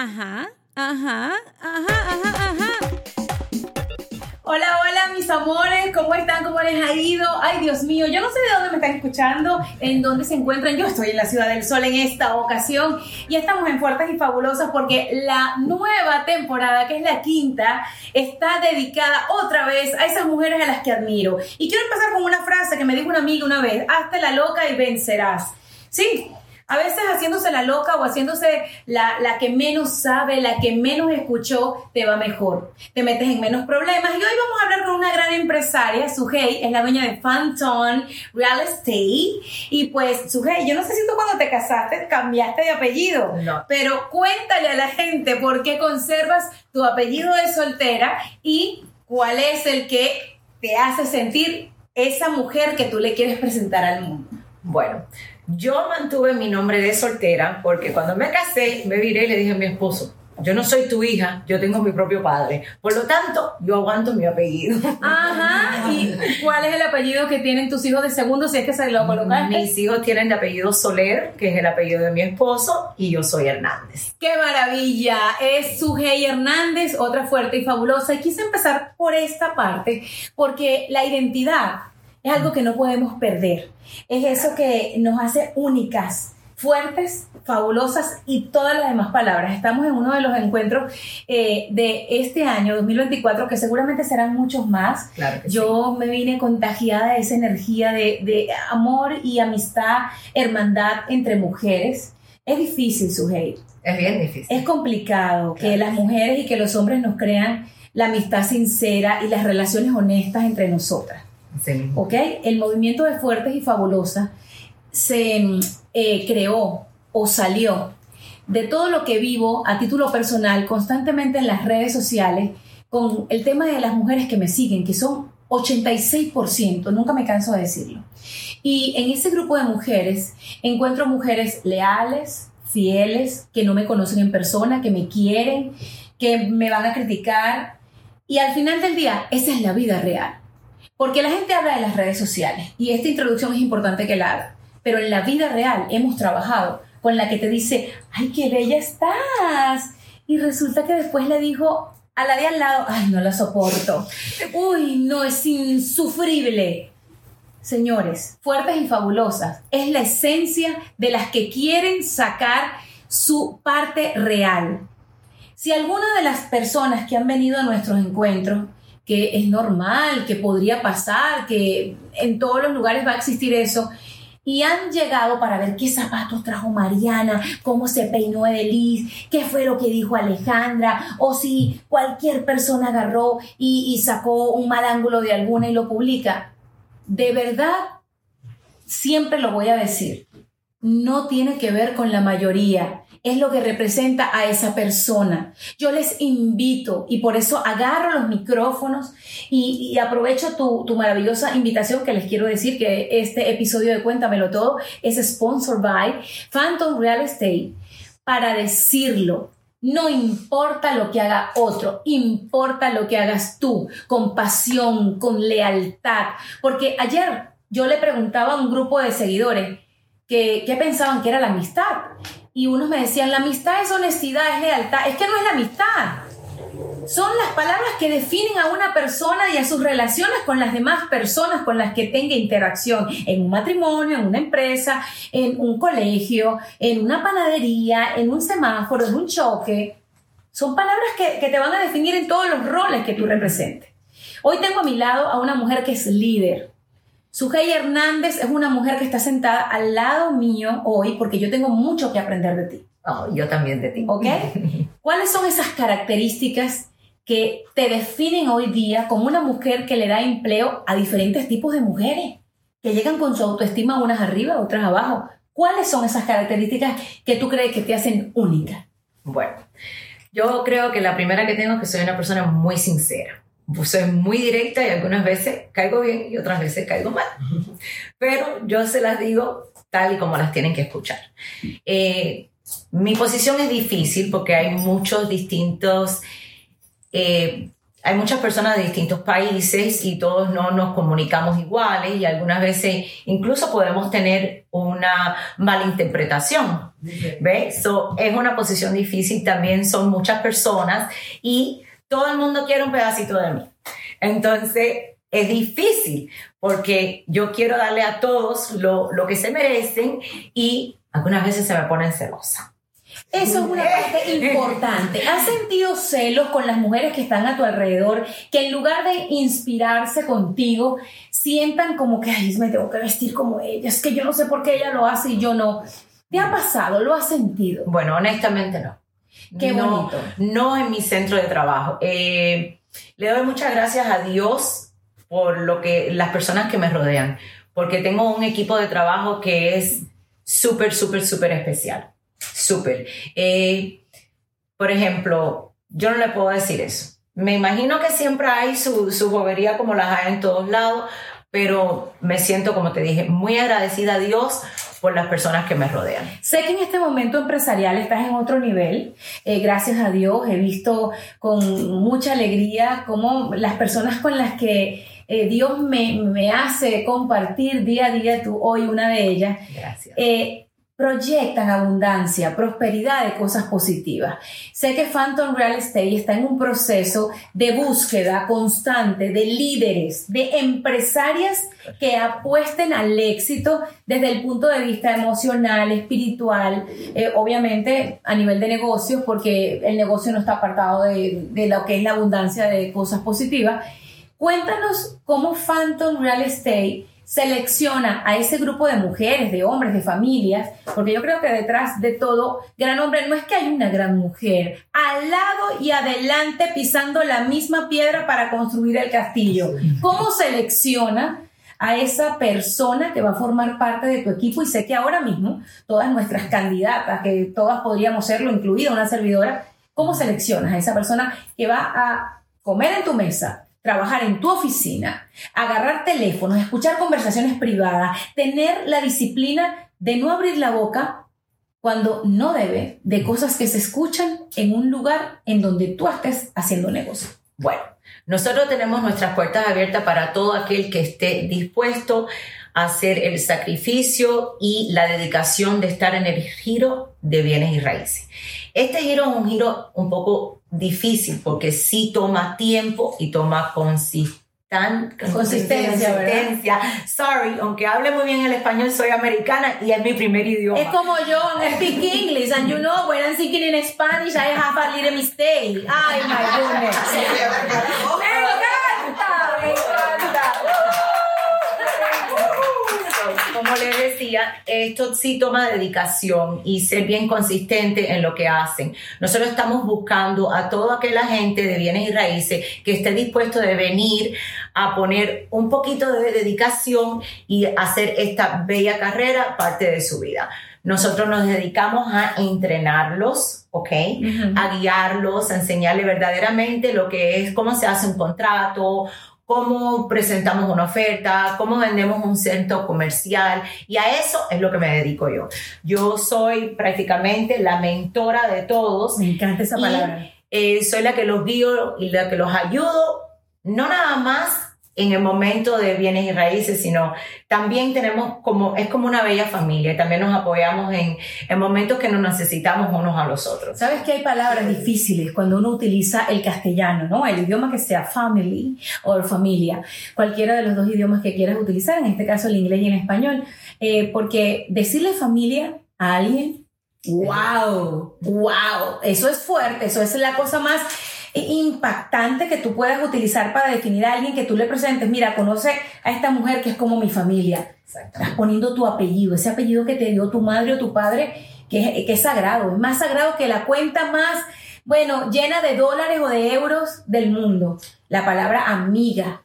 Ajá, ajá, ajá, ajá, ajá. Hola, hola, mis amores, ¿cómo están? ¿Cómo les ha ido? Ay, Dios mío, yo no sé de dónde me están escuchando, en dónde se encuentran. Yo estoy en la Ciudad del Sol en esta ocasión y estamos en Fuertes y Fabulosas porque la nueva temporada, que es la quinta, está dedicada otra vez a esas mujeres a las que admiro. Y quiero empezar con una frase que me dijo una amiga una vez, hazte la loca y vencerás. Sí, a veces haciéndose la loca o haciéndose la, la, que menos sabe, la que menos escuchó, te va mejor. Te metes en menos problemas. Y hoy vamos a hablar con una gran empresaria, Sujei, es la dueña de Phantom Real Estate. Y pues, Sujei, yo no sé si tú cuando te casaste cambiaste de apellido, No. pero cuéntale a la gente por qué conservas tu apellido de soltera y cuál es el que te hace sentir esa mujer que tú le quieres presentar al mundo. Bueno, yo mantuve mi nombre de soltera porque cuando me casé me viré y le dije a mi esposo, yo no soy tu hija, yo tengo mi propio padre. Por lo tanto, yo aguanto mi apellido. Ajá, ¿y cuál es el apellido que tienen tus hijos de segundo si es que se lo colocaste? Mis hijos tienen de apellido Soler, que es el apellido de mi esposo, y yo soy Hernández. ¡Qué maravilla! Es Sujei Hernández, otra fuerte y fabulosa. Y quise empezar por esta parte porque la identidad es algo que no podemos perder. Es eso que nos hace únicas, fuertes, fabulosas y todas las demás palabras. Estamos en uno de los encuentros eh, de este año, 2024, que seguramente serán muchos más. Claro que Yo me vine contagiada de esa energía de, de amor y amistad, hermandad entre mujeres. Es difícil, Sujei. sí. Es bien difícil. Es complicado que Claro. las mujeres y que los hombres nos crean la amistad sincera y las relaciones honestas entre nosotras. Sí. El movimiento de Fuertes y Fabulosas se mm, eh, creó o salió de todo lo que vivo a título personal constantemente en las redes sociales con el tema de las mujeres que me siguen, que son 86%, nunca me canso de decirlo. Y en ese grupo de mujeres encuentro mujeres leales, fieles, que no me conocen en persona, que me quieren, que me van a criticar. Y al final del día, esa es la vida real. Porque la gente habla de las redes sociales y esta introducción es importante que la haga. Pero en la vida real hemos trabajado con la que te dice, ay, qué bella estás. Y resulta que después le dijo a la de al lado, ay, no la soporto. Uy, no, es insufrible. Señores, fuertes y fabulosas, es la esencia de las que quieren sacar su parte real. Si alguna de las personas que han venido a nuestros encuentros, que es normal, que podría pasar, que en todos los lugares va a existir eso, y han llegado para ver qué zapatos trajo Mariana, cómo se peinó Edelis, qué fue lo que dijo Alejandra, o si cualquier persona agarró y, y sacó un mal ángulo de alguna y lo publica. De verdad, siempre lo voy a decir, no tiene que ver con la mayoría, es lo que representa a esa persona. Yo les invito y por eso agarro los micrófonos y, aprovecho tu, tu, maravillosa invitación que les quiero decir que este episodio de Cuéntamelo Todo es sponsored by Phantom Real Estate para decirlo. No importa lo que haga otro, importa lo que hagas tú, con pasión, con lealtad. Porque ayer yo le preguntaba a un grupo de seguidores que, que pensaban que era la amistad y unos me decían, la amistad es honestidad, es lealtad. Es que no es la amistad. Son las palabras que definen a una persona y a sus relaciones con las demás personas con las que tenga interacción en un matrimonio, en una empresa, en un colegio, en una panadería, en un semáforo, en un choque. Son palabras que, que te van a definir en todos los roles que tú representes. Hoy tengo a mi lado a una mujer que es líder, Sujei Hernández es una mujer que está sentada al lado mío hoy porque yo tengo mucho que aprender de ti. Oh, yo también de ti. ¿Ok? ¿Cuáles son esas características que te definen hoy día como una mujer que le da empleo a diferentes tipos de mujeres? Que llegan con su autoestima unas arriba, otras abajo. ¿Cuáles son esas características que tú crees que te hacen única? Bueno, yo creo que la primera que tengo es que soy una persona muy sincera soy muy directa y algunas veces caigo bien y otras veces caigo mal. Pero yo se las digo tal y como las tienen que escuchar. Eh, mi posición es difícil porque hay muchos distintos, eh, hay muchas personas de distintos países y todos no nos comunicamos iguales y algunas veces incluso podemos tener una malinterpretación ¿Ves? So, es una posición difícil, también son muchas personas y todo el mundo quiere un pedacito de mí. Entonces, es difícil porque yo quiero darle a todos lo, lo que se merecen y algunas veces se me ponen celosa. Eso es una parte importante. ¿Has sentido celos con las mujeres que están a tu alrededor, que en lugar de inspirarse contigo, sientan como que, ay, me tengo que vestir como ella, es que yo no sé por qué ella lo hace y yo no? ¿Te ha pasado? ¿Lo has sentido? Bueno, honestamente no. Qué no, bonito. No en mi centro de trabajo. Eh, le doy muchas gracias a Dios por lo que las personas que me rodean, porque tengo un equipo de trabajo que es súper, súper, súper especial. Súper. Eh, por ejemplo, yo no le puedo decir eso. Me imagino que siempre hay su, su bobería como las hay en todos lados, pero me siento, como te dije, muy agradecida a Dios por las personas que me rodean. Sé que en este momento empresarial estás en otro nivel. Eh, gracias a Dios he visto con mucha alegría cómo las personas con las que eh, Dios me, me, hace compartir día a día, tú hoy una de ellas, Gracias. eh, proyectan abundancia, prosperidad de cosas positivas. Sé que Phantom Real Estate está en un proceso de búsqueda constante de líderes, de empresarias que apuesten al éxito desde el punto de vista emocional, espiritual, eh, obviamente a nivel de negocios, porque el negocio no está apartado de, de lo que es la abundancia de cosas positivas. Cuéntanos cómo Phantom Real Estate selecciona a ese grupo de mujeres, de hombres, de familias, porque yo creo que detrás de todo gran hombre no es que hay una gran mujer, al lado y adelante pisando la misma piedra para construir el castillo. ¿Cómo selecciona a esa persona que va a formar parte de tu equipo? Y sé que ahora mismo todas nuestras candidatas, que todas podríamos serlo, incluida una servidora, ¿cómo seleccionas a esa persona que va a comer en tu mesa, trabajar en tu oficina, agarrar teléfonos, escuchar conversaciones privadas, tener la disciplina de no abrir la boca cuando no debe de cosas que se escuchan en un lugar en donde tú estés haciendo negocio. Bueno, nosotros tenemos nuestras puertas abiertas para todo aquel que esté dispuesto a hacer el sacrificio y la dedicación de estar en el giro de bienes y raíces. Este giro es un giro un poco difícil porque sí toma tiempo y toma consistencia. Consistencia, consistencia. Sorry, aunque hable muy bien el español, soy americana y es mi primer idioma. Es como yo, I speak English, and you know, when I'm speaking in Spanish, I have a little mistake. Ay, my goodness. Como les decía, esto sí toma dedicación y ser bien consistente en lo que hacen. Nosotros estamos buscando a toda aquella gente de bienes y raíces que esté dispuesto de venir a poner un poquito de dedicación y hacer esta bella carrera parte de su vida. Nosotros nos dedicamos a entrenarlos, ¿ok? A guiarlos, a enseñarles verdaderamente lo que es, cómo se hace un contrato, cómo presentamos una oferta, cómo vendemos un centro comercial y a eso es lo que me dedico yo. Yo soy prácticamente la mentora de todos, Me encanta esa Y- palabra. eh, soy la que los guío y la que los ayudo, no nada más en el momento de bienes y raíces, sino también tenemos como, es como una bella familia, también nos apoyamos en, en momentos que nos necesitamos unos a los otros. Sabes que hay palabras difíciles cuando uno utiliza el castellano, ¿no? El idioma que sea family o familia, cualquiera de los dos idiomas que quieras utilizar, en este caso el inglés y el español, eh, porque decirle familia a alguien, wow, wow, eso es fuerte, eso es la cosa más impactante que tú puedas utilizar para definir a alguien que tú le presentes, mira, conoce a esta mujer que es como mi familia. Estás poniendo tu apellido, ese apellido que te dio tu madre o tu padre, que es, que es sagrado, es más sagrado que la cuenta más, bueno, llena de dólares o de euros del mundo. La palabra amiga,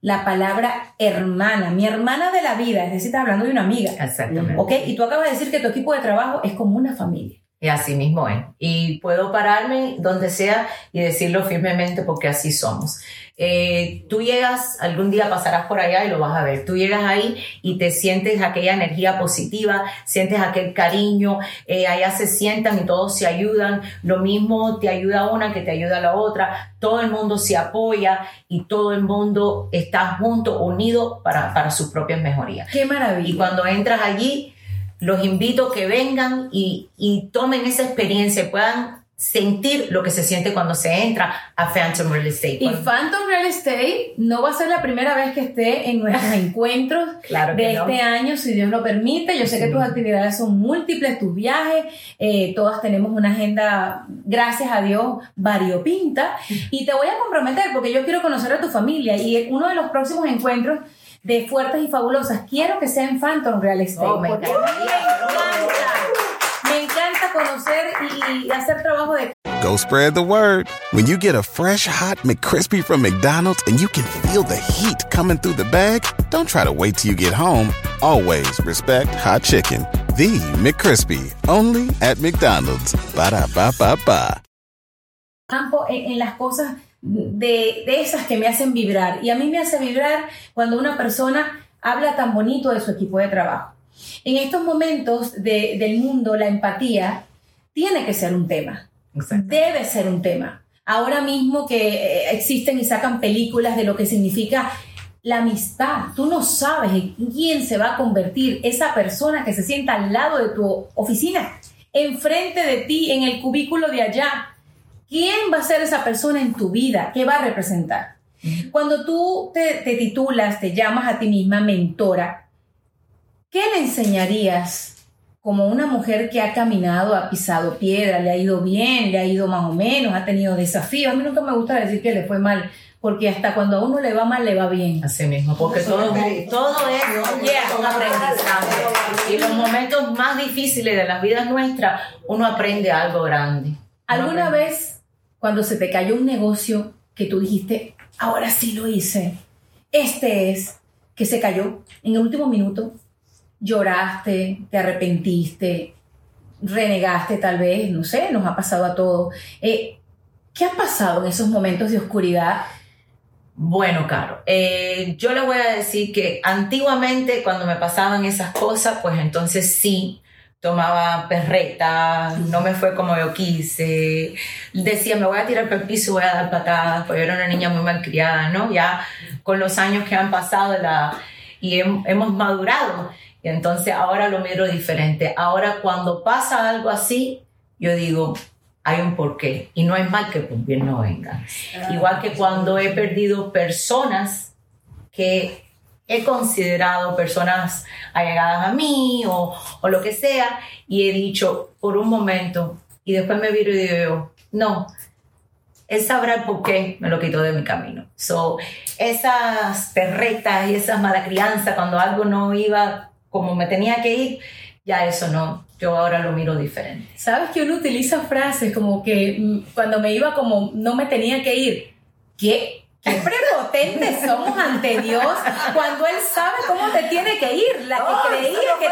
la palabra hermana, mi hermana de la vida, es decir, estás hablando de una amiga. Exactamente. ¿Ok? Y tú acabas de decir que tu equipo de trabajo es como una familia. Y así mismo es. Y puedo pararme donde sea y decirlo firmemente porque así somos. Eh, tú llegas, algún día pasarás por allá y lo vas a ver. Tú llegas ahí y te sientes aquella energía positiva, sientes aquel cariño, eh, allá se sientan y todos se ayudan. Lo mismo te ayuda una que te ayuda la otra. Todo el mundo se apoya y todo el mundo está junto, unido para, para sus propias mejorías. ¡Qué maravilla! Y cuando entras allí, los invito a que vengan y, y tomen esa experiencia, puedan sentir lo que se siente cuando se entra a Phantom Real Estate. Y Phantom Real Estate no va a ser la primera vez que esté en nuestros encuentros de este año, si Dios lo permite. Yo sé que tus actividades son múltiples, tus viajes, eh, todas tenemos una agenda, gracias a Dios, variopinta. Y te voy a comprometer porque yo quiero conocer a tu familia y uno de los próximos encuentros de Fuertes y Fabulosas, quiero que sea en Phantom Real Estate. Oh, me encanta encanta conocer y hacer trabajo de Go spread the word. When you get a fresh hot McCrispy from McDonald's and you can feel the heat coming through the bag, don't try to wait till you get home. Always respect hot chicken. The McCrispy, only at McDonald's. Ba da ba ba ba. Campo en las cosas de, de esas que me hacen vibrar. Y a mí me hace vibrar cuando una persona habla tan bonito de su equipo de trabajo. En estos momentos de, del mundo, la empatía tiene que ser un tema. Debe ser un tema. Ahora mismo que eh, existen y sacan películas de lo que significa la amistad. Tú no sabes en quién se va a convertir esa persona que se sienta al lado de tu oficina, enfrente de ti, en el cubículo de allá. ¿Quién va a ser esa persona en tu vida? ¿Qué va a representar? Cuando tú te, te titulas, te llamas a ti misma mentora, ¿Qué le enseñarías como una mujer que ha caminado, ha pisado piedra, le ha ido bien, le ha ido más o menos, ha tenido desafíos? A mí nunca me gusta decir que le fue mal, porque hasta cuando a uno le va mal, le va bien. Así mismo, porque todo, todo es un aprendizaje. Y los momentos más difíciles de las vidas nuestras, uno aprende algo grande. ¿Alguna vez, cuando se te cayó un negocio, que tú dijiste, ahora sí lo hice, este es, que se cayó en el último minuto, lloraste, te arrepentiste, renegaste tal vez, no sé, nos ha pasado a todos. Eh, ¿Qué ha pasado en esos momentos de oscuridad? Bueno, Caro, eh, yo le voy a decir que antiguamente cuando me pasaban esas cosas, pues entonces sí, tomaba perreta, no me fue como yo quise, decía me voy a tirar por el piso, voy a dar patadas, porque yo era una niña muy malcriada, ¿no? Ya con los años que han pasado la, y hemos madurado, y entonces ahora lo miro diferente. Ahora cuando pasa algo así, yo digo, hay un porqué. Y no hay mal que por bien no venga. Ah, Igual que cuando he perdido personas que he considerado personas allegadas a mí o, o lo que sea, y he dicho por un momento, y después me viro y digo, no, él sabrá el por qué me lo quitó de mi camino. So, esas perretas y esas mala crianza, cuando algo no iba como me tenía que ir, ya eso no, yo ahora lo miro diferente. Sabes que uno utiliza frases como que mm, cuando me iba como no me tenía que ir, ¿qué? Qué prepotentes somos ante Dios cuando Él sabe cómo te tiene que ir. La que oh, creía que,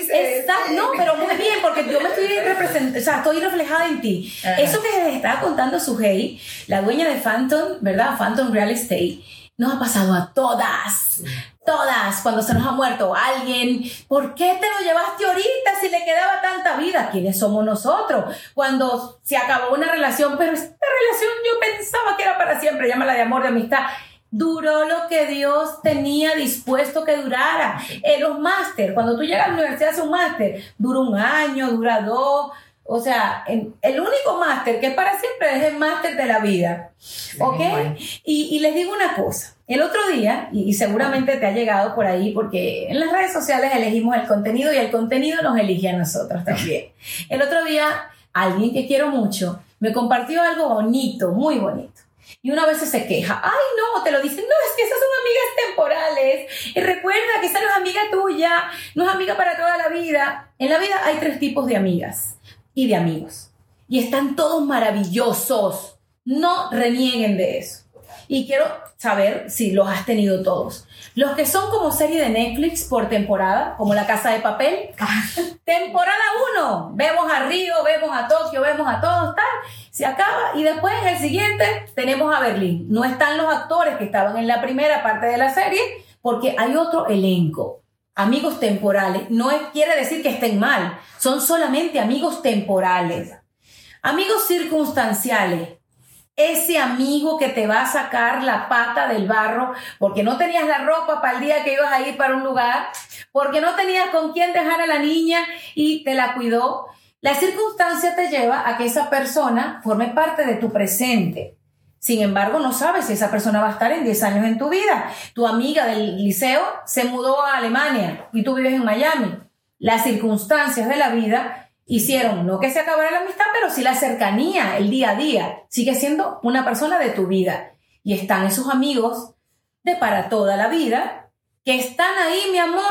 te... No, pero muy bien, porque yo me estoy representando, o sea, estoy reflejada en ti. Eso que les estaba contando Sujei, la dueña de Phantom, ¿verdad? Phantom Real Estate, nos ha pasado a todas. Todas, cuando se nos ha muerto alguien, ¿por qué te lo llevaste ahorita si le quedaba tanta vida? ¿Quiénes somos nosotros? Cuando se acabó una relación, pero esta relación yo pensaba que era para siempre, llámala de amor, de amistad. Duró lo que Dios tenía dispuesto que durara. En los máster, cuando tú llegas a la universidad, haces un máster, dura un año, dura dos, o sea, el único máster que es para siempre es el máster de la vida. ¿Ok? Y, les digo una cosa. El otro día, y, seguramente te ha llegado por ahí, porque en las redes sociales elegimos el contenido y el contenido nos elige a nosotros también. El otro día, alguien que quiero mucho me compartió algo bonito, muy bonito. Y una vez se queja, ay no, te lo dicen, no, es que esas son amigas temporales. Y recuerda que esa no es amiga tuya, no es amiga para toda la vida. En la vida hay tres tipos de amigas y de amigos. Y están todos maravillosos. No renieguen de eso. Y quiero saber si los has tenido todos. Los que son como serie de Netflix por temporada, como La Casa de Papel. temporada 1. Vemos a Río, vemos a Tokio, vemos a todos, tal. Se acaba y después el siguiente tenemos a Berlín. No están los actores que estaban en la primera parte de la serie porque hay otro elenco amigos temporales. No quiere decir que estén mal, son solamente amigos temporales. Amigos circunstanciales. ese amigo que te va a sacar la pata del barro porque no tenías la ropa para el día que ibas a ir para un lugar, porque no tenías con quién dejar a la niña y te la cuidó. La circunstancia te lleva a que esa persona forme parte de tu presente. Sin embargo, no sabes si esa persona va a estar en 10 años en tu vida. Tu amiga del liceo se mudó a Alemania y tú vives en Miami. Las circunstancias de la vida hicieron no que se acabara la amistad, pero sí la cercanía, el día a día. Sigue siendo una persona de tu vida. Y están esos amigos de para toda la vida que están ahí, mi amor,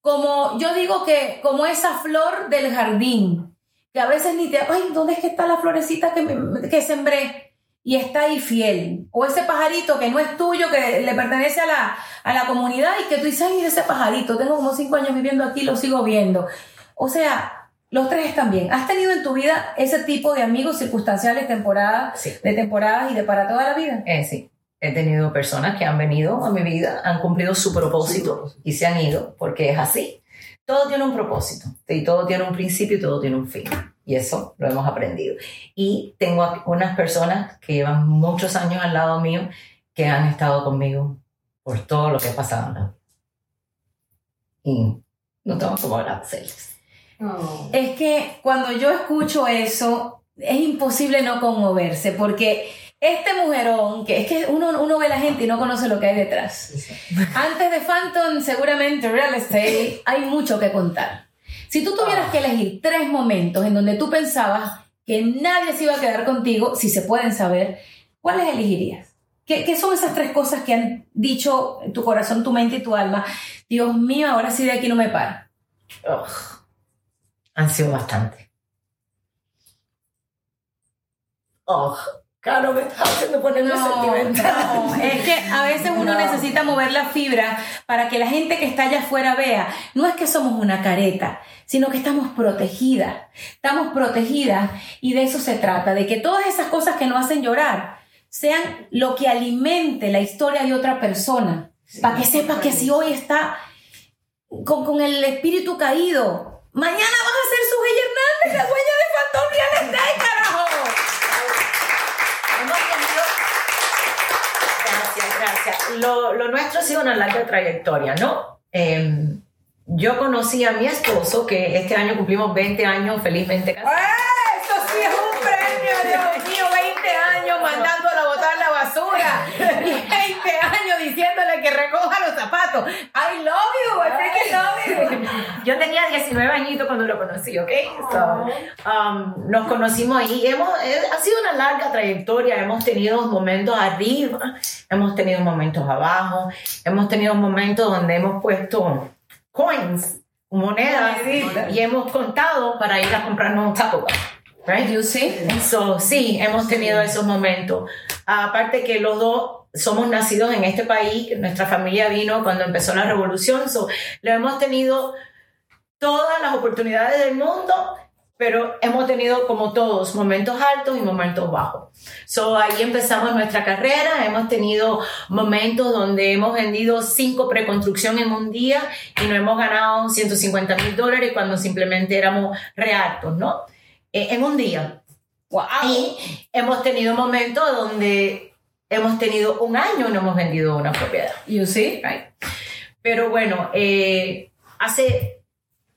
como yo digo que como esa flor del jardín, que a veces ni te, ay, ¿dónde es que está la florecita que, que sembré? Y está ahí fiel. O ese pajarito que no es tuyo, que le pertenece a la, a la comunidad y que tú dices, ay, ese pajarito, tengo como cinco años viviendo aquí, lo sigo viendo. O sea, los tres están bien. ¿Has tenido en tu vida ese tipo de amigos circunstanciales, temporadas, de temporadas y de para toda la vida? Eh, sí. He tenido personas que han venido a mi vida, han cumplido su propósito y se han ido, porque es así. Todo tiene un propósito, y todo tiene un principio y todo tiene un fin. Y eso lo hemos aprendido. Y tengo unas personas que llevan muchos años al lado mío que han estado conmigo por todo lo que ha pasado. Y no tengo cómo agradecerles. Es que cuando yo escucho eso, es imposible no conmoverse, porque este mujerón, que es que uno, uno ve a la gente y no conoce lo que hay detrás. Antes de Phantom, seguramente Real Estate, hay mucho que contar. Si tú tuvieras que elegir tres momentos en donde tú pensabas que nadie se iba a quedar contigo, si se pueden saber, ¿cuáles elegirías? ¿Qué, ¿Qué, son esas tres cosas que han dicho tu corazón, tu mente y tu alma? Dios mío, ahora sí de aquí no me paro han sido bastante. Oh, claro, me está haciendo ponerme sentimental. No, es que a veces uno necesita mover la fibra para que la gente que está allá afuera vea. No es que somos una careta, sino que estamos protegidas. Estamos protegidas y de eso se trata, de que todas esas cosas que nos hacen llorar sean lo que alimente la historia de otra persona. para que sepa que si hoy está con, con el espíritu caído, Mañana vas a ser Sujei Hernández, la dueña de Phantom Real Estate, carajo. Hemos tenido... Gracias, gracias. Lo, lo, nuestro ha sido una larga trayectoria, ¿no? Eh, yo conocí a mi esposo, que este año cumplimos 20 años felizmente casados. ¡Eh! ¡Eso sí es un premio, Dios mío! 20 años mandándola a botar la basura. Y 20 años diciéndole que recoja los zapatos. I love you, I freaking love tenía 19 añitos cuando lo conocí, ¿ok? So, um, nos conocimos ahí. Hemos, eh, ha sido una larga trayectoria. Hemos tenido momentos arriba, hemos tenido momentos abajo, hemos tenido momentos donde hemos puesto coins, monedas, y hemos contado para ir a comprarnos un taco. Right? You see? So, sí, hemos tenido esos momentos. Aparte que los dos somos nacidos en este país, nuestra familia vino cuando empezó la revolución, so, lo hemos tenido todas las oportunidades del mundo, pero hemos tenido como todos momentos altos y momentos bajos. So, ahí empezamos nuestra carrera, hemos tenido momentos donde hemos vendido cinco preconstrucción en un día y no hemos ganado 150 mil dólares cuando simplemente éramos reactos, ¿no? Eh, en un día. Wow. Y hemos tenido momentos donde hemos tenido un año y no hemos vendido una propiedad. You see? Right? Pero bueno, eh, hace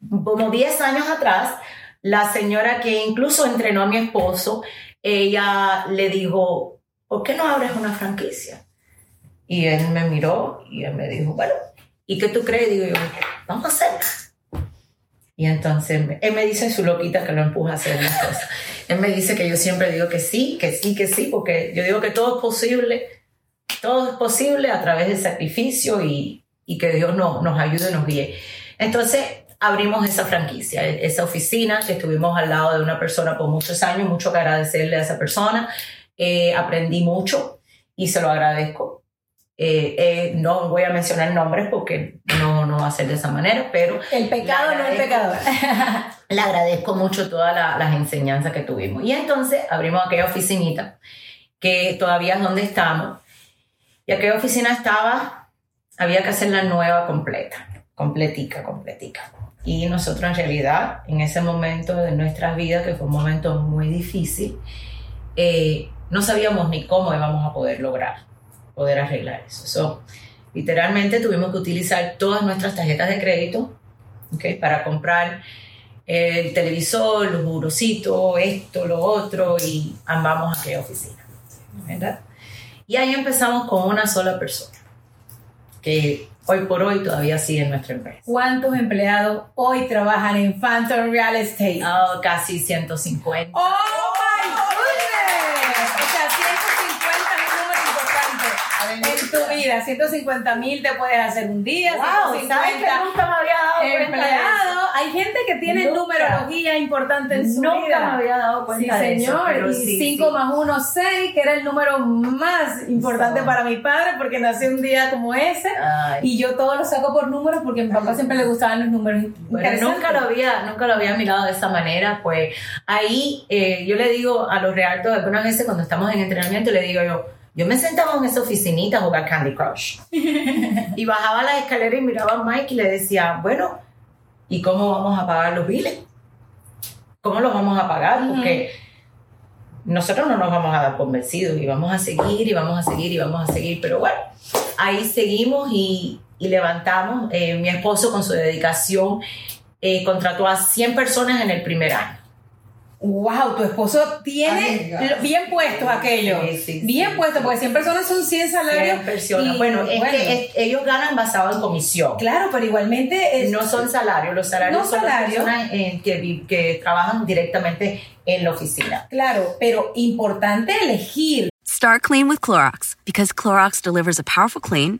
como 10 años atrás, la señora que incluso entrenó a mi esposo, ella le dijo, ¿por qué no abres una franquicia? Y él me miró y él me dijo, bueno, ¿y qué tú crees? Digo yo, vamos a hacerla. Y entonces él me dice su loquita que lo empuja a hacer las cosas. Él me dice que yo siempre digo que sí, que sí, que sí, porque yo digo que todo es posible, todo es posible a través del sacrificio y, y que Dios no, nos ayude y nos guíe. Entonces abrimos esa franquicia, esa oficina que estuvimos al lado de una persona por muchos años, mucho que agradecerle a esa persona. Eh, aprendí mucho y se lo agradezco. Eh, eh, no voy a mencionar nombres porque no, no va a ser de esa manera, pero... El pecado no es pecador. le agradezco mucho todas la, las enseñanzas que tuvimos. Y entonces abrimos aquella oficinita, que todavía es donde estamos. Y aquella oficina estaba, había que hacerla nueva completa, completica, completica. Y nosotros en realidad, en ese momento de nuestras vidas, que fue un momento muy difícil, eh, no sabíamos ni cómo íbamos a poder lograr, poder arreglar eso. So, literalmente tuvimos que utilizar todas nuestras tarjetas de crédito ¿okay? para comprar el televisor, los burocitos, esto, lo otro, y amamos aquella oficina, ¿verdad? Y ahí empezamos con una sola persona, que hoy por hoy todavía sigue en nuestra empresa. ¿Cuántos empleados hoy trabajan en Phantom Real Estate? Oh, casi 150. ¡Oh, my goodness! Tu vida. 150 mil te puedes hacer un día. Wow, 150 ¿sabes que nunca me había dado cuenta de eso? empleados. Hay gente que tiene Nunca. numerología importante en su Nunca vida. me había dado Sí, cuenta de eso. señor. pero y sí, 5 sí. más 1, 6, que era el número más importante So. para mi padre porque nació un día como ese. Ay. Y yo todo lo saco por números porque a mi papá siempre le gustaban los números. Nunca lo había, nunca lo había mirado de esa manera, pues ahí eh, yo le digo a los realtos algunas veces cuando estamos en entrenamiento, le digo yo, yo me sentaba en esa oficinita a jugar Candy Crush y bajaba la escalera y miraba a Mike y le decía, bueno, ¿y cómo vamos a pagar los biles? ¿Cómo los vamos a pagar? Porque nosotros no nos vamos a dar por vencidos y vamos a seguir y vamos a seguir y vamos a seguir, pero bueno, ahí seguimos y, y levantamos. Eh, mi esposo con su dedicación eh, contrató a 100 personas en el primer año. Wow, tu esposo tiene Amiga. bien puestos aquello. Sí, sí, bien sí, puesto, sí. porque 100 personas son 100 salarios. 100 personas. y, Bueno, es que es- ellos ganan basado en comisión. Claro, pero igualmente es, No son salarios, los salarios No son las salarios. personas eh, que, que trabajan directamente en la oficina. Claro, pero importante elegir. Start clean with Clorox because Clorox delivers a powerful clean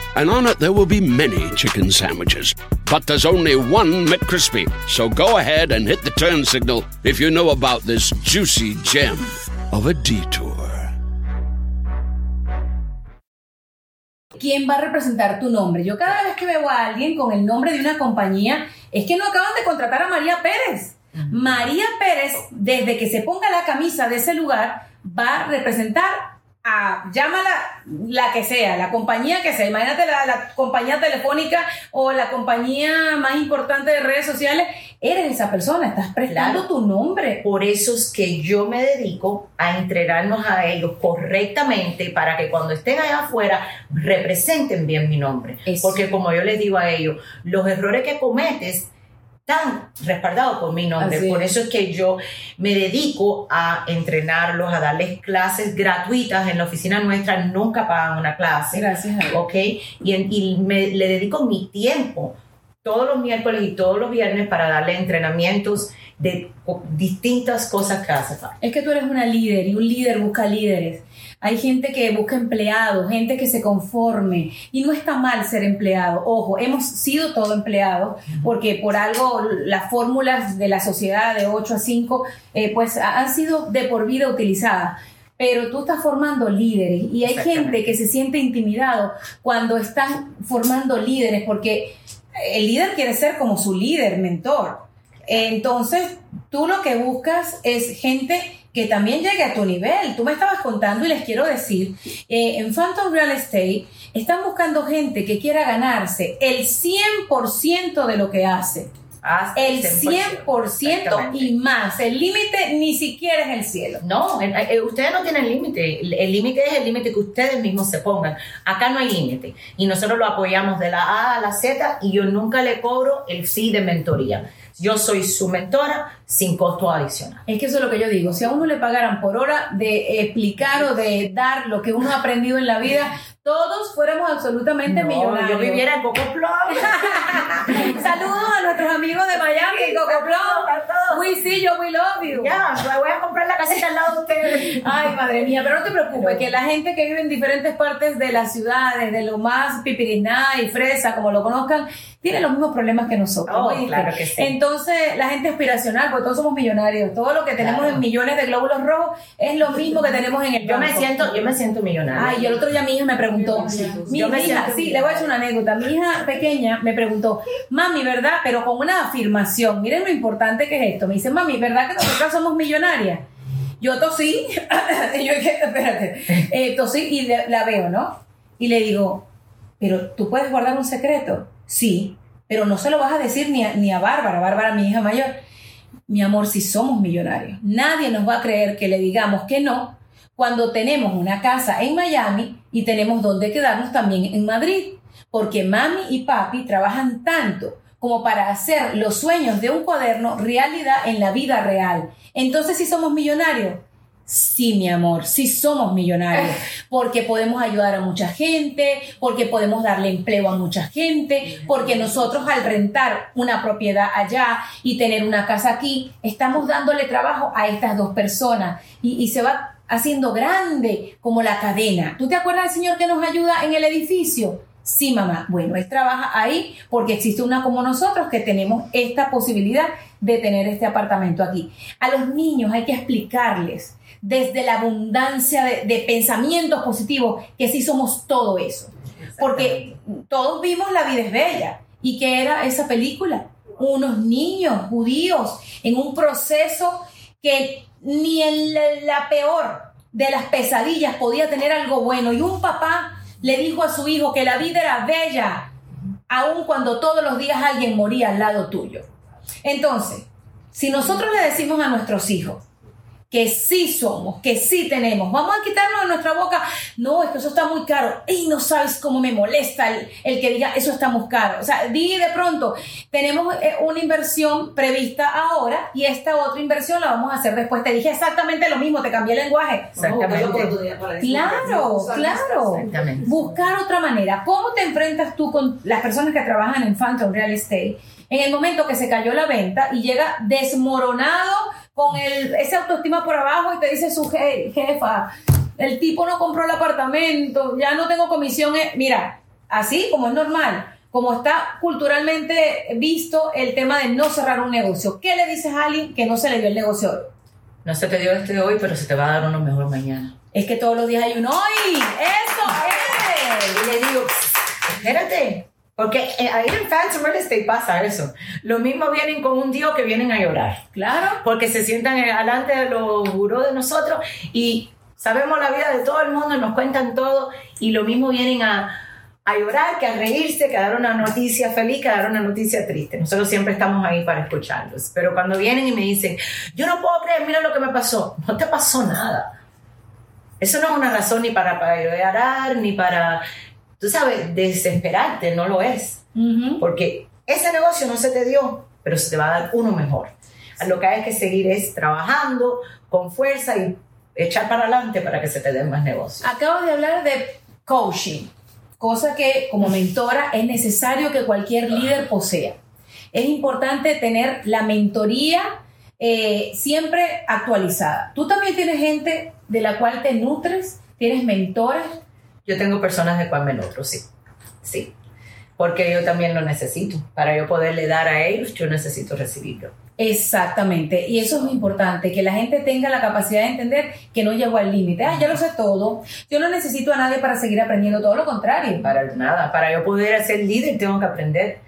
and on it there will be many chicken sandwiches. But there's only one McCrispy. So go ahead and hit the turn signal if you know about this juicy gem of a detour. ¿Quién va a representar tu nombre? Yo cada vez que veo a alguien con el nombre de una compañía, es que no acaban de contratar a María Pérez. María Pérez, desde que se ponga la camisa de ese lugar, va a representar a, llámala la que sea, la compañía que sea. Imagínate la, la compañía telefónica o la compañía más importante de redes sociales. Eres esa persona, estás prestando Claro. tu nombre. Por eso es que yo me dedico a entrenarnos a ellos correctamente para que cuando estén allá afuera representen bien mi nombre. Eso. Porque como yo les digo a ellos, los errores que cometes están respaldados por mi nombre. Por es. eso es que yo me dedico a entrenarlos, a darles clases gratuitas en la oficina nuestra. Nunca pagan una clase. Gracias a Dios. ¿ok? Y, en- y me, le dedico mi tiempo todos los miércoles y todos los viernes para darle entrenamientos de distintas cosas que hace falta. Es que tú eres una líder y un líder busca líderes. Hay gente que busca empleados, gente que se conforme y no está mal ser empleado. Ojo, hemos sido todo empleados porque por algo las fórmulas de la sociedad de 8 a 5 eh, pues ha- han sido de por vida utilizadas. Pero tú estás formando líderes y hay gente que se siente intimidado cuando están formando líderes porque el líder quiere ser como su líder, mentor. Entonces, tú lo que buscas es gente que también llegue a tu nivel. Tú me estabas contando y les quiero decir, eh, en Phantom Real Estate están buscando gente que quiera ganarse el 100% de lo que hace. Haz El 100%, 100% exactamente. y más. El límite ni siquiera es el cielo. No, el- el- ustedes no tienen límite. El límite es el límite que ustedes mismos se pongan. Acá no hay límite. Y nosotros lo apoyamos de la A a la Z y yo nunca le cobro el fee de mentoría. Yo soy su mentora sin costo adicional. Es que eso es lo que yo digo. Si a uno le pagaran por hora de explicar o de dar lo que uno ha aprendido en la vida, todos fuéramos absolutamente No, millonarios. yo viviera en Coco Saludos a nuestros amigos de Miami, Coco Plum. a todos. We see you, we love you. Ya, me voy a comprar la casita al lado de ustedes. Ay, madre mía, pero no te preocupes, que la gente que vive en diferentes partes de las ciudades, de lo más pipiriná y fresa, como lo conozcan, tiene los mismos problemas que nosotros. Oh, claro que sí. Entonces, la gente aspiracional, porque todos somos millonarios, todo lo que tenemos Claro. en millones de glóbulos rojos es lo mismo que tenemos en el Yo me siento, yo me siento millonaria. Ay, y el otro día mi hija me preguntó, mi Yo me hija, sí, le voy a echar una anécdota. Mi hija pequeña me preguntó, mami, ¿verdad? Pero con una afirmación. Miren lo importante que es esto. Me dice, mami, ¿verdad que nosotras somos millonarias? Yo tosí, y yo espérate, eh, tosí y le- la veo, ¿no? Y le digo, pero tú puedes guardar un secreto. Sí, pero no se lo vas a decir ni a, ni a Bárbara, Bárbara, mi hija mayor. Mi amor, si somos millonarios, nadie nos va a creer que le digamos que no cuando tenemos una casa en Miami y tenemos donde quedarnos también en Madrid. Porque mami y papi trabajan tanto como para hacer los sueños de un cuaderno realidad en la vida real. Entonces, si somos millonarios, Sí, mi amor, sí somos millonarios, porque podemos ayudar a mucha gente, porque podemos darle empleo a mucha gente, porque nosotros al rentar una propiedad allá y tener una casa aquí, estamos dándole trabajo a estas dos personas y, y se va haciendo grande como la cadena. ¿Tú te acuerdas del señor que nos ayuda en el edificio? Sí, mamá. Bueno, él trabaja ahí porque existe una como nosotros que tenemos esta posibilidad de tener este apartamento aquí. A los niños hay que explicarles desde la abundancia de, de pensamientos positivos que sí somos todo eso. Porque todos vimos La vida es bella. ¿Y qué era esa película? Unos niños judíos en un proceso que ni la peor de las pesadillas podía tener algo bueno. Y un papá le dijo a su hijo que la vida era bella, aun cuando todos los días alguien moría al lado tuyo. Entonces, si nosotros le decimos a nuestros hijos que sí somos, que sí tenemos, vamos a quitarnos de nuestra boca, no, es que eso está muy caro, y no sabes cómo me molesta el, el que diga eso está muy caro. O sea, di de pronto, tenemos eh, una inversión prevista ahora y esta otra inversión la vamos a hacer después. Te dije exactamente lo mismo, te cambié el lenguaje. Exactamente. Claro, claro. Exactamente. Buscar otra manera. ¿Cómo te enfrentas tú con las personas que trabajan en Phantom Real Estate en el momento que se cayó la venta y llega desmoronado con el, ese autoestima por abajo y te dice su je- jefa, el tipo no compró el apartamento, ya no tengo comisión. eh". Mira, así como es normal, como está culturalmente visto el tema de no cerrar un negocio. ¿Qué le dices a alguien que no se le dio el negocio hoy? No se te dio este hoy, pero se te va a dar uno mejor mañana. Es que todos los días hay uno, ¡ay! ¡Eso es! Y le digo, espérate, porque eh, ahí en Fancy Real Estate pasa eso. Lo mismo vienen con un Dios que vienen a llorar. Claro. Porque se sientan delante de los buró de nosotros y sabemos la vida de todo el mundo, nos cuentan todo y lo mismo vienen a, a llorar que a reírse, que a dar una noticia feliz, que a dar una noticia triste. Nosotros siempre estamos ahí para escucharlos. Pero cuando vienen y me dicen, yo no puedo creer, mira lo que me pasó, no te pasó nada. Eso no es una razón ni para, para llorar, ni para, tú sabes, desesperarte, no lo es. Porque ese negocio no se te dio, pero se te va a dar uno mejor. Lo que hay que seguir es trabajando con fuerza y echar para adelante para que se te den más negocios. Acabo de hablar de coaching, cosa que como mentora es necesario que cualquier líder posea. Es importante tener la mentoría eh, siempre actualizada. Tú también tienes gente de la cual te nutres, tienes mentores. Yo tengo personas de cual me nutro, sí. Sí. Porque yo también lo necesito. Para yo poderle dar a ellos, yo necesito recibirlo. Exactamente, y eso es muy importante, que la gente tenga la capacidad de entender que no llegó al límite. Ah, ya lo sé todo, yo no necesito a nadie para seguir aprendiendo, todo lo contrario. Para nada. Para yo poder ser líder, tengo que aprender.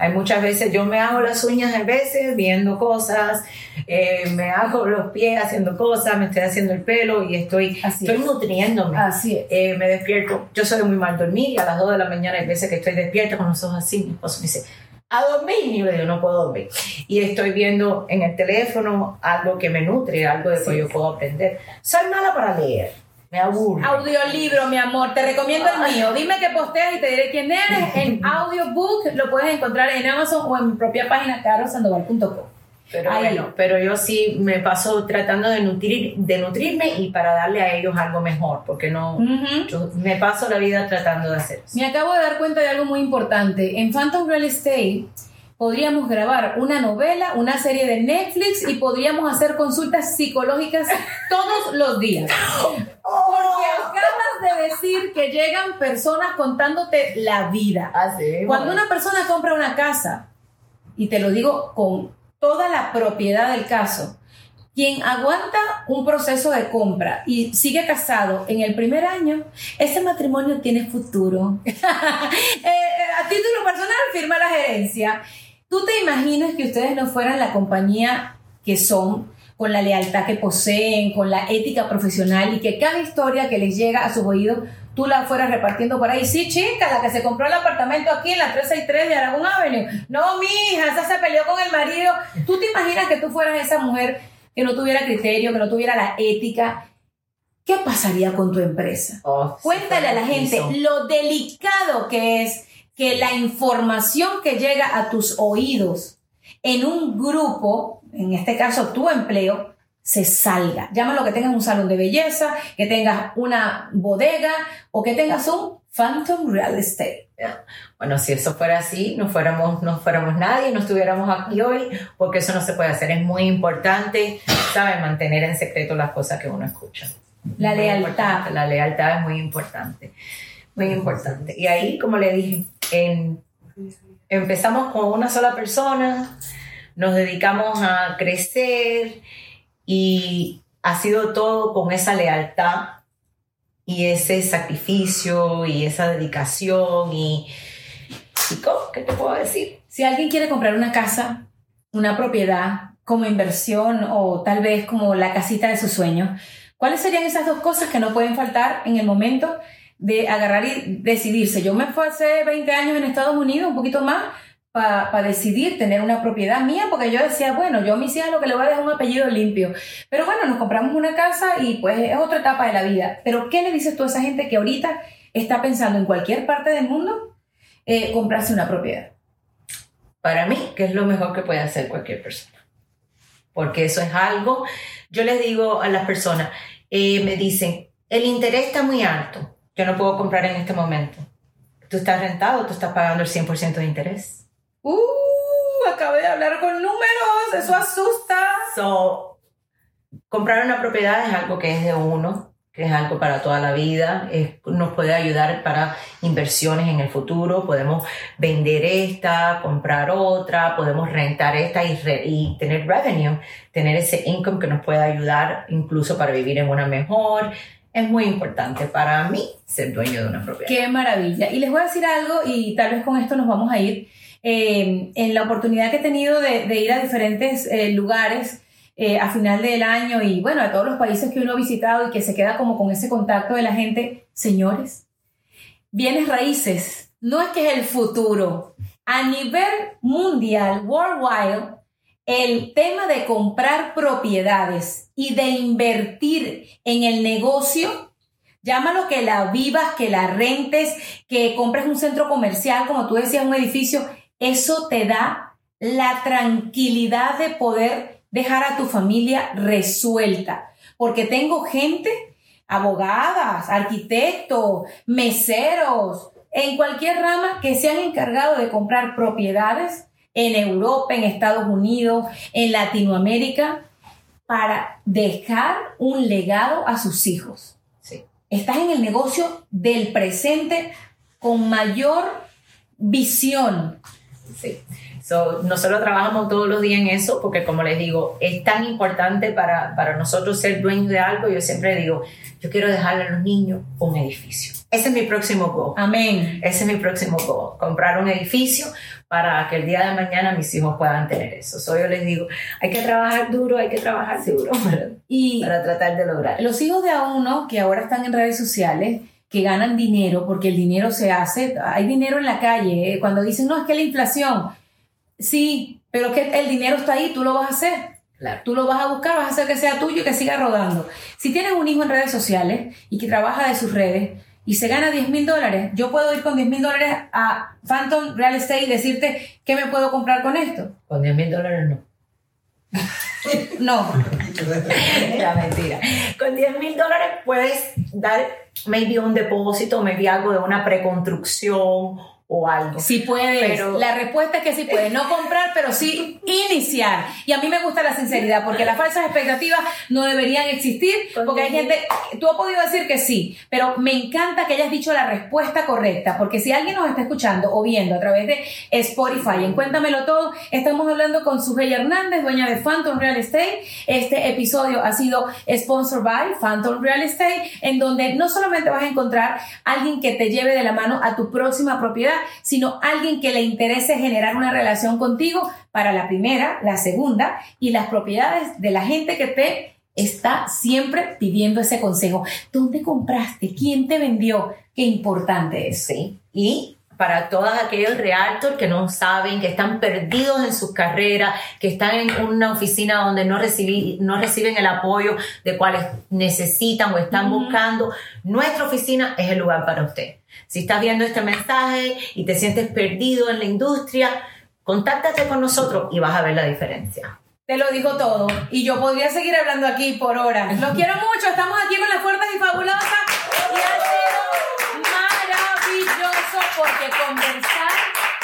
Hay muchas veces, yo me hago las uñas a veces viendo cosas, eh, me hago los pies haciendo cosas, me estoy haciendo el pelo y estoy, Así estoy es. nutriéndome. Así es. Eh, me despierto, yo soy muy mal dormir y a las 2 de la mañana hay veces que estoy despierta con los ojos así, mi esposo me dice, a dormir, y yo digo, no puedo dormir. Y estoy viendo en el teléfono algo que me nutre, algo de que yo puedo aprender. Soy mala para leer, me aburro. Audiolibro, mi amor, te recomiendo el mío. Dime que posteas y te diré quién eres. En audiobook lo puedes encontrar en Amazon o en mi propia página carosandoval.com. Pero Ahí. bueno, pero yo sí me paso tratando de, nutrir, de nutrirme y para darle a ellos algo mejor, porque no, yo me paso la vida tratando de hacer eso. Me acabo de dar cuenta de algo muy importante. En Phantom Real Estate podríamos grabar una novela, una serie de Netflix y podríamos hacer consultas psicológicas todos los días. Porque acabas de decir que llegan personas contándote la vida. Así, Cuando una persona compra una casa, y te lo digo con toda la propiedad del caso, quien aguanta un proceso de compra y sigue casado en el primer año, ese matrimonio tiene futuro. Eh, eh, a título personal firma la gerencia. ¿Tú te imaginas que ustedes no fueran la compañía que son, con la lealtad que poseen, con la ética profesional y que cada historia que les llega a sus oídos tú la fueras repartiendo por ahí. Sí, chica, la que se compró el apartamento aquí en la 363 de Aragón Avenue. No, mi hija, esa se peleó con el marido. ¿Tú te imaginas que tú fueras esa mujer que no tuviera criterio, que no tuviera la ética? ¿Qué pasaría con tu empresa? Oh, Cuéntale a la gente lo delicado que es que la información que llega a tus oídos en un grupo, en este caso tu empleo, se salga. Llámalo que tengas un salón de belleza, que tengas una bodega o que tengas un Phantom Real Estate. Bueno, si eso fuera así, no fuéramos, no fuéramos nadie, no estuviéramos aquí hoy, porque eso no se puede hacer. Es muy importante, ¿sabes? Mantener en secreto las cosas que uno escucha. La Muy lealtad. importante, La lealtad es muy importante. Muy importante. Y ahí, como le dije, en- empezamos con una sola persona, nos dedicamos a crecer y ha sido todo con esa lealtad y ese sacrificio y esa dedicación y, y ¿cómo? ¿qué te puedo decir? Si alguien quiere comprar una casa, una propiedad como inversión o tal vez como la casita de sus sueños, ¿cuáles serían esas dos cosas que no pueden faltar en el momento de agarrar y decidirse? Yo me fui hace 20 años en Estados Unidos, un poquito más, para decidir tener una propiedad mía, porque yo decía, bueno, yo a mis lo que le voy a dejar un apellido limpio. Pero bueno, nos compramos una casa y pues es otra etapa de la vida. Pero ¿qué le dices tú a esa gente que ahorita está pensando en cualquier parte del mundo eh, comprarse una propiedad? para mí, que es lo mejor que puede hacer cualquier persona. Porque eso es algo, yo les digo a las personas, eh, me dicen, el interés está muy alto, yo no puedo comprar en este momento. Tú estás rentado, tú estás pagando el 100% de interés. Uh, acabé de hablar con números, eso asusta. So, comprar una propiedad es algo que es de uno, que es algo para toda la vida, es- nos puede ayudar para inversiones en el futuro, podemos vender esta, comprar otra, podemos rentar esta y, re- y tener revenue, tener ese income que nos puede ayudar incluso para vivir en una mejor. Es muy importante para mí ser dueño de una propiedad. Qué maravilla. Y les voy a decir algo y tal vez con esto nos vamos a ir. Eh, en la oportunidad que he tenido de, ir a diferentes eh, lugares eh, a final del año y bueno, a todos los países que uno ha visitado y que se queda como con ese contacto de la gente, señores, bienes raíces, no es que es el futuro. A nivel mundial, worldwide, el tema de comprar propiedades y de invertir en el negocio, llámalo que la vivas, que la rentes, que compres un centro comercial, como tú decías, un edificio, eso te da la tranquilidad de poder dejar a tu familia resuelta. Porque tengo gente, abogadas, arquitectos, meseros, en cualquier rama que se han encargado de comprar propiedades en Europa, en Estados Unidos, en Latinoamérica, para dejar un legado a sus hijos. Sí. Estás en el negocio del presente con mayor visión. Sí. So, nosotros trabajamos todos los días en eso porque, como les digo, es tan importante para, para nosotros ser dueños de algo. Yo siempre digo, yo quiero dejarle a los niños un edificio. Ese es mi próximo goal. Amén. Ese es mi próximo goal. Comprar un edificio para que el día de mañana mis hijos puedan tener eso. So, yo les digo, hay que trabajar duro, hay que trabajar duro para, Y para tratar de lograrlo. los hijos de a uno que ahora están en redes sociales, que ganan dinero, porque el dinero se hace, hay dinero en la calle, eh, cuando dicen, no, es que la inflación, sí, pero que el dinero está ahí, tú lo vas a hacer. Claro. Tú lo vas a buscar, vas a hacer que sea tuyo y que siga rodando. Si tienes un hijo en redes sociales y que trabaja de sus redes y se gana 10 mil dólares, yo puedo ir con 10 mil dólares a Phantom Real Estate y decirte qué me puedo comprar con esto. Con 10 mil dólares no. No. La mentira. Con 10 mil dólares puedes dar maybe un depósito, maybe algo de una preconstrucción o algo. Sí puedes. Pero- la respuesta es que sí puedes. No comprar, pero sí iniciar. Y a mí me gusta la sinceridad, porque las falsas expectativas no deberían existir, porque hay gente, tú has podido decir que sí, pero me encanta que hayas dicho la respuesta correcta, porque si alguien nos está escuchando o viendo a través de Spotify, en Cuéntamelo Todo, estamos hablando con Sujei Hernández, dueña de Phantom Real Estate. Este episodio ha sido sponsored by Phantom Real Estate, en donde no solamente vas a encontrar alguien que te lleve de la mano a tu próxima propiedad, sino alguien que le interese generar una relación contigo para la primera, la segunda y las propiedades de la gente que te está siempre pidiendo ese consejo. ¿Dónde compraste? ¿Quién te vendió? Qué importante es. Y para todos aquellos realtors que no saben, que están perdidos en sus carreras, que están en una oficina donde no, recibí- no reciben el apoyo de cuales necesitan o están buscando, nuestra oficina es el lugar para usted. Si estás viendo este mensaje y te sientes perdido en la industria, contáctate con nosotros y vas a ver la diferencia. Te lo digo todo. Y yo podría seguir hablando aquí por horas. Los quiero mucho. Estamos aquí con las fuertes y fabulosas. Y maravilloso porque conversar,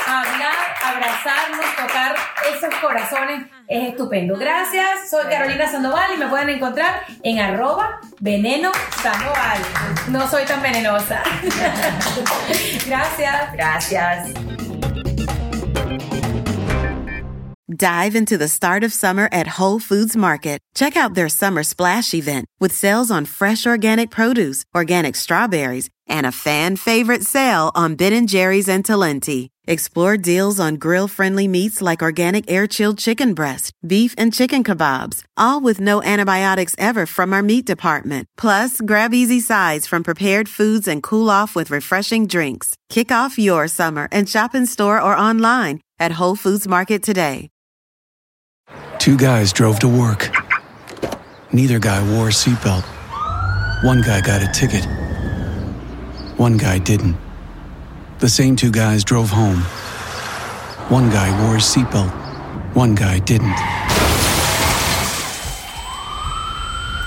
hablar, abrazarnos, tocar esos corazones es estupendo. Gracias. Soy Carolina Sandoval y me pueden encontrar en arroba veneno Sandoval. No soy tan venenosa. Gracias. Gracias. Dive into the start of summer at Whole Foods Market. Check out their summer splash event with sales on fresh organic produce, organic strawberries, and a fan favorite sale on Ben & Jerry's and Talenti. Explore deals on grill-friendly meats like organic air-chilled chicken breast, beef and chicken kebabs, all with no antibiotics ever from our meat department. Plus, grab easy sides from prepared foods and cool off with refreshing drinks. Kick off your summer and shop in store or online at Whole Foods Market today. Two guys drove to work. Neither guy wore a seatbelt. One guy got a ticket. One guy didn't. The same two guys drove home. One guy wore his seatbelt. One guy didn't.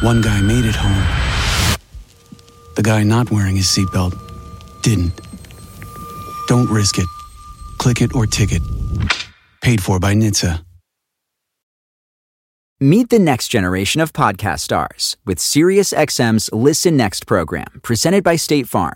One guy made it home. The guy not wearing his seatbelt didn't. Don't risk it. Click it or ticket. Paid for by NHTSA. Meet the next generation of podcast stars with SiriusXM's Listen Next program, presented by State Farm.